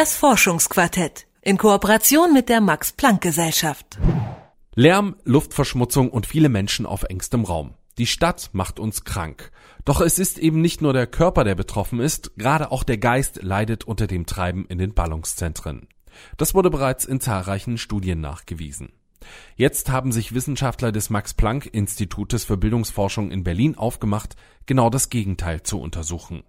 Das Forschungsquartett in Kooperation mit der Max Planck Gesellschaft. Lärm, Luftverschmutzung und viele Menschen auf engstem Raum. Die Stadt macht uns krank. Doch es ist eben nicht nur der Körper, der betroffen ist, gerade auch der Geist leidet unter dem Treiben in den Ballungszentren. Das wurde bereits in zahlreichen Studien nachgewiesen. Jetzt haben sich Wissenschaftler des Max Planck Institutes für Bildungsforschung in Berlin aufgemacht, genau das Gegenteil zu untersuchen.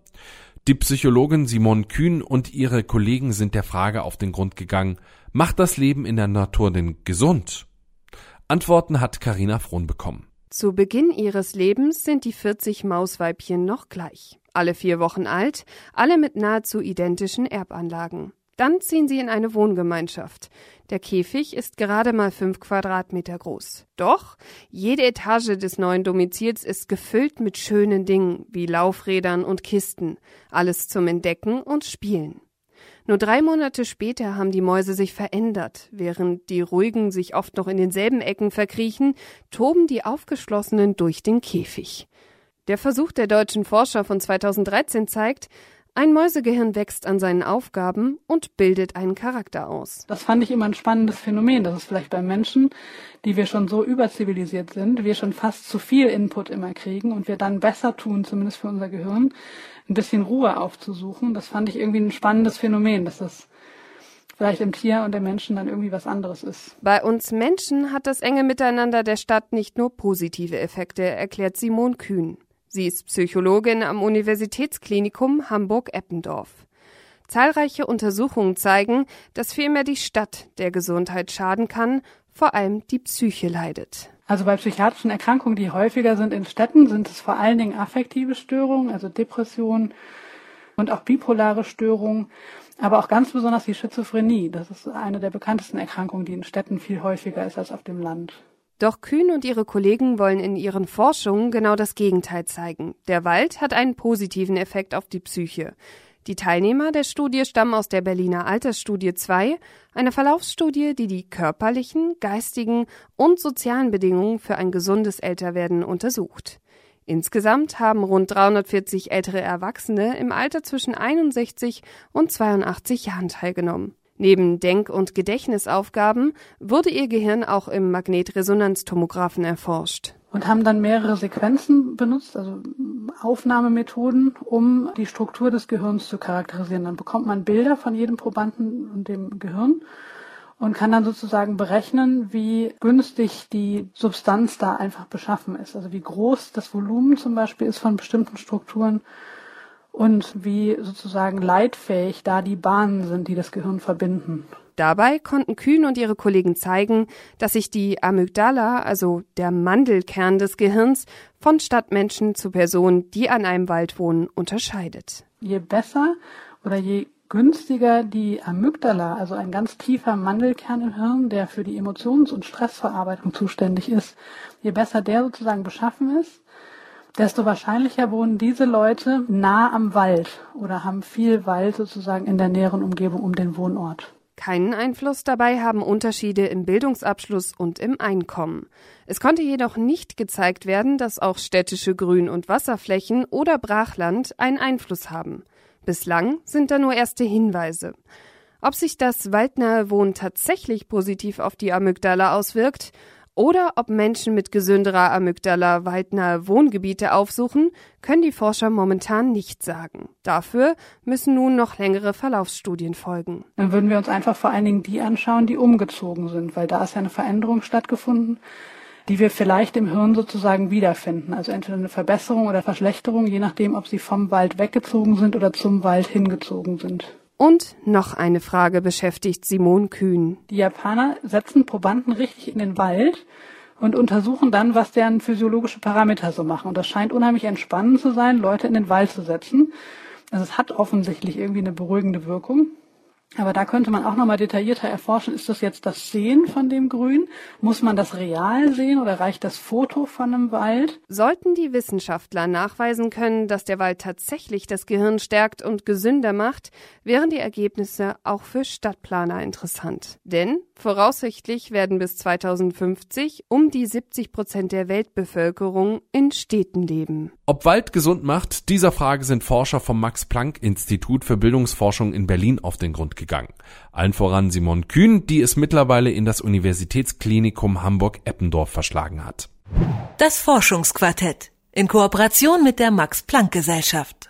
Die Psychologin Simone Kühn und ihre Kollegen sind der Frage auf den Grund gegangen, macht das Leben in der Natur denn gesund? Antworten hat Karina Frohn bekommen. Zu Beginn ihres Lebens sind die 40 Mausweibchen noch gleich. Alle vier Wochen alt, alle mit nahezu identischen Erbanlagen. Dann ziehen sie in eine Wohngemeinschaft. Der Käfig ist gerade mal fünf Quadratmeter groß. Doch jede Etage des neuen Domizils ist gefüllt mit schönen Dingen wie Laufrädern und Kisten. Alles zum Entdecken und Spielen. Nur drei Monate später haben die Mäuse sich verändert. Während die ruhigen sich oft noch in denselben Ecken verkriechen, toben die aufgeschlossenen durch den Käfig. Der Versuch der deutschen Forscher von 2013 zeigt, ein Mäusegehirn wächst an seinen Aufgaben und bildet einen Charakter aus. Das fand ich immer ein spannendes Phänomen, dass es vielleicht bei Menschen, die wir schon so überzivilisiert sind, wir schon fast zu viel Input immer kriegen und wir dann besser tun, zumindest für unser Gehirn, ein bisschen Ruhe aufzusuchen. Das fand ich irgendwie ein spannendes Phänomen, dass das vielleicht im Tier und im Menschen dann irgendwie was anderes ist. Bei uns Menschen hat das enge Miteinander der Stadt nicht nur positive Effekte, erklärt Simon Kühn. Sie ist Psychologin am Universitätsklinikum Hamburg-Eppendorf. Zahlreiche Untersuchungen zeigen, dass vielmehr die Stadt der Gesundheit schaden kann, vor allem die Psyche leidet. Also bei psychiatrischen Erkrankungen, die häufiger sind in Städten, sind es vor allen Dingen affektive Störungen, also Depressionen und auch bipolare Störungen, aber auch ganz besonders die Schizophrenie. Das ist eine der bekanntesten Erkrankungen, die in Städten viel häufiger ist als auf dem Land. Doch Kühn und ihre Kollegen wollen in ihren Forschungen genau das Gegenteil zeigen. Der Wald hat einen positiven Effekt auf die Psyche. Die Teilnehmer der Studie stammen aus der Berliner Altersstudie 2, einer Verlaufsstudie, die die körperlichen, geistigen und sozialen Bedingungen für ein gesundes Älterwerden untersucht. Insgesamt haben rund 340 ältere Erwachsene im Alter zwischen 61 und 82 Jahren teilgenommen. Neben Denk- und Gedächtnisaufgaben wurde ihr Gehirn auch im Magnetresonanztomographen erforscht. Und haben dann mehrere Sequenzen benutzt, also Aufnahmemethoden, um die Struktur des Gehirns zu charakterisieren. Dann bekommt man Bilder von jedem Probanden und dem Gehirn und kann dann sozusagen berechnen, wie günstig die Substanz da einfach beschaffen ist. Also wie groß das Volumen zum Beispiel ist von bestimmten Strukturen und wie sozusagen leitfähig da die Bahnen sind, die das Gehirn verbinden. Dabei konnten Kühn und ihre Kollegen zeigen, dass sich die Amygdala, also der Mandelkern des Gehirns, von Stadtmenschen zu Personen, die an einem Wald wohnen, unterscheidet. Je besser oder je günstiger die Amygdala, also ein ganz tiefer Mandelkern im Hirn, der für die Emotions- und Stressverarbeitung zuständig ist, je besser der sozusagen beschaffen ist, desto wahrscheinlicher wohnen diese Leute nah am Wald oder haben viel Wald sozusagen in der näheren Umgebung um den Wohnort. Keinen Einfluss dabei haben Unterschiede im Bildungsabschluss und im Einkommen. Es konnte jedoch nicht gezeigt werden, dass auch städtische Grün- und Wasserflächen oder Brachland einen Einfluss haben. Bislang sind da nur erste Hinweise. Ob sich das waldnahe Wohnen tatsächlich positiv auf die Amygdala auswirkt oder ob Menschen mit gesünderer Amygdala waldnahe Wohngebiete aufsuchen, können die Forscher momentan nicht sagen. Dafür müssen nun noch längere Verlaufsstudien folgen. Dann würden wir uns einfach vor allen Dingen die anschauen, die umgezogen sind, weil da ist ja eine Veränderung stattgefunden, die wir vielleicht im Hirn sozusagen wiederfinden. Also entweder eine Verbesserung oder Verschlechterung, je nachdem, ob sie vom Wald weggezogen sind oder zum Wald hingezogen sind. Und noch eine Frage beschäftigt Simon Kühn. Die Japaner setzen Probanden richtig in den Wald und untersuchen dann, was deren physiologische Parameter so machen. Und das scheint unheimlich entspannend zu sein, Leute in den Wald zu setzen. Also es hat offensichtlich irgendwie eine beruhigende Wirkung. Aber da könnte man auch nochmal detaillierter erforschen, ist das jetzt das Sehen von dem Grün? Muss man das real sehen oder reicht das Foto von einem Wald? Sollten die Wissenschaftler nachweisen können, dass der Wald tatsächlich das Gehirn stärkt und gesünder macht, wären die Ergebnisse auch für Stadtplaner interessant. Denn voraussichtlich werden bis 2050 um die 70 Prozent der Weltbevölkerung in Städten leben. Ob Wald gesund macht, dieser Frage sind Forscher vom Max-Planck-Institut für Bildungsforschung in Berlin auf den Grund gegangen. Allen voran Simon Kühn, die es mittlerweile in das Universitätsklinikum Hamburg-Eppendorf verschlagen hat. Das Forschungsquartett in Kooperation mit der Max-Planck-Gesellschaft.